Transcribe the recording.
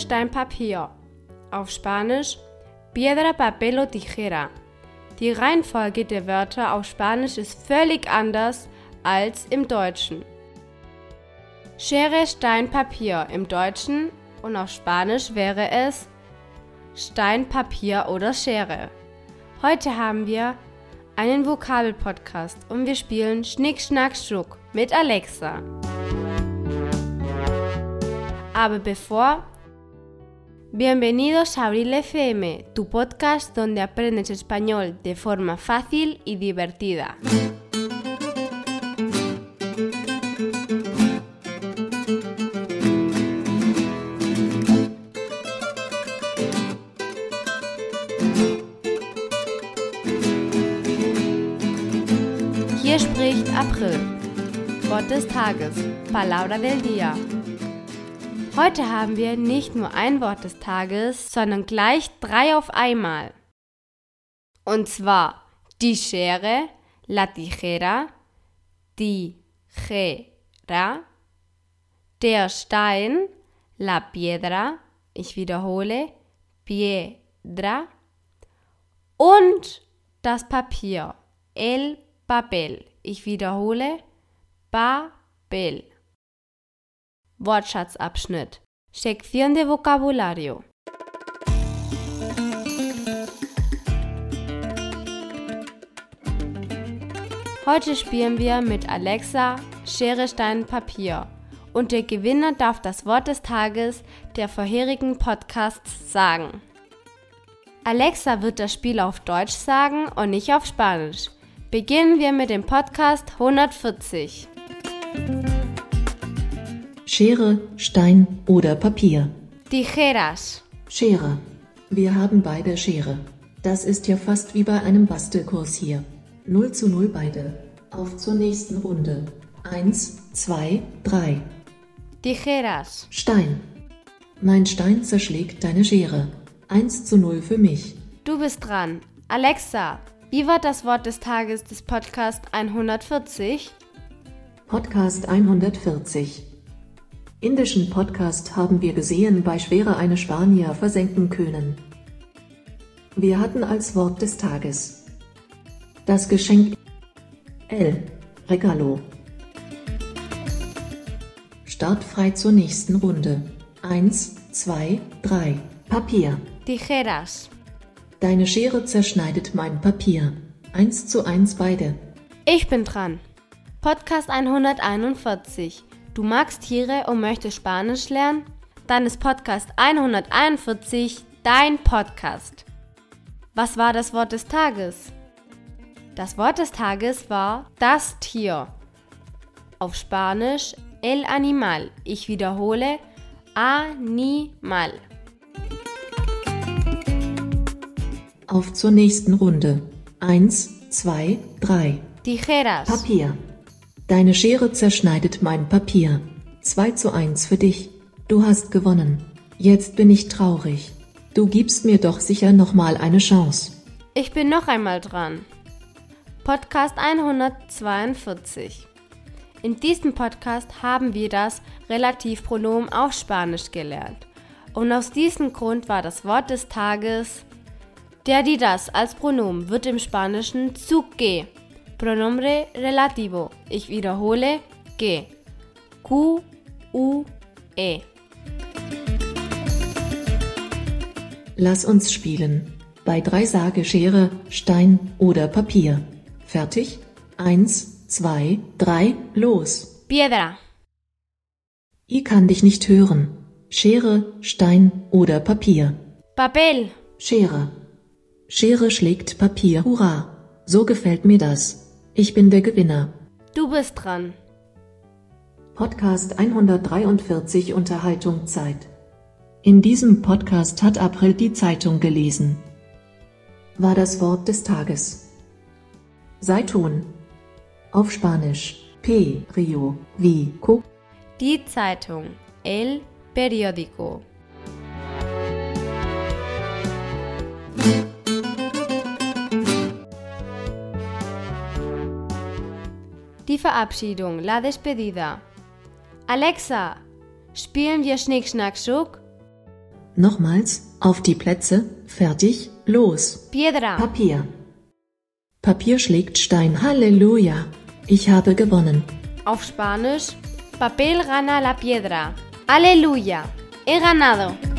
Stein, Papier. Auf Spanisch Piedra, Papel o Tijera. Die Reihenfolge der Wörter auf Spanisch ist völlig anders als im Deutschen. Schere, Stein, Papier im Deutschen und auf Spanisch wäre es Stein, Papier oder Schere. Heute haben wir einen Vokabelpodcast und wir spielen Schnick, Schnack, Schnuck mit Alexa. Aber bevor, bienvenidos a Abril FM, tu podcast donde aprendes español de forma fácil y divertida. Hier spricht April. Wort des Tages. Palabra del día. Heute haben wir nicht nur ein Wort des Tages, sondern gleich drei auf einmal. Und zwar die Schere, la tijera, tijera, der Stein, la piedra, ich wiederhole, piedra, und das Papier, el papel, ich wiederhole, papel. Wortschatzabschnitt. Sección de vocabulario. Heute spielen wir mit Alexa Schere, Stein, Papier. Und der Gewinner darf das Wort des Tages der vorherigen Podcasts sagen. Alexa wird das Spiel auf Deutsch sagen und nicht auf Spanisch. Beginnen wir mit dem Podcast 140. Schere, Stein oder Papier. Tijeras. Schere. Wir haben beide Schere. Das ist ja fast wie bei einem Bastelkurs hier. 0 zu 0 beide. Auf zur nächsten Runde. 1, 2, 3. Tijeras. Stein. Mein Stein zerschlägt deine Schere. 1 zu 0 für mich. Du bist dran. Alexa, wie war das Wort des Tages des Podcast 140? Podcast 140. Indischen Podcast haben wir gesehen bei Schwere eine Spanier versenken können. Wir hatten als Wort des Tages das Geschenk El Regalo. Startfrei zur nächsten Runde. 1, 2, 3. Papier. Tijeras. Deine Schere zerschneidet mein Papier. 1 zu 1 beide. Ich bin dran. Podcast 141. Du magst Tiere und möchtest Spanisch lernen? Dann ist Podcast 141 dein Podcast. Was war das Wort des Tages? Das Wort des Tages war das Tier. Auf Spanisch el animal. Ich wiederhole animal. Auf zur nächsten Runde. 1, 2, 3. Tijeras. Papier. Deine Schere zerschneidet mein Papier. 2 zu 1 für dich. Du hast gewonnen. Jetzt bin ich traurig. Du gibst mir doch sicher nochmal eine Chance. Ich bin noch einmal dran. Podcast 142. In diesem Podcast haben wir das Relativpronomen auf Spanisch gelernt. Und aus diesem Grund war das Wort des Tages der, die, das als Pronomen wird im Spanischen zu que. Pronombre relativo. Ich wiederhole que. Q, U, E. Lass uns spielen. Bei drei sage Schere, Stein oder Papier. Fertig? Eins, zwei, drei, los. Piedra. Ich kann dich nicht hören. Schere, Stein oder Papier. Papel. Schere. Schere schlägt Papier. Hurra. So gefällt mir das. Ich bin der Gewinner. Du bist dran. Podcast 143 Unterhaltung Zeit. In diesem Podcast hat April die Zeitung gelesen. War das Wort des Tages. Zeitung. Auf Spanisch. P. Rio. Wie. Co. Die Zeitung. El periódico. Die Verabschiedung, la despedida. Alexa, spielen wir Schnick, Schnack, Schuck? Nochmals, auf die Plätze, fertig, los. Piedra. Papier. Papier schlägt Stein, Halleluja. Ich habe gewonnen. Auf Spanisch, papel gana la piedra. Aleluya. He ganado.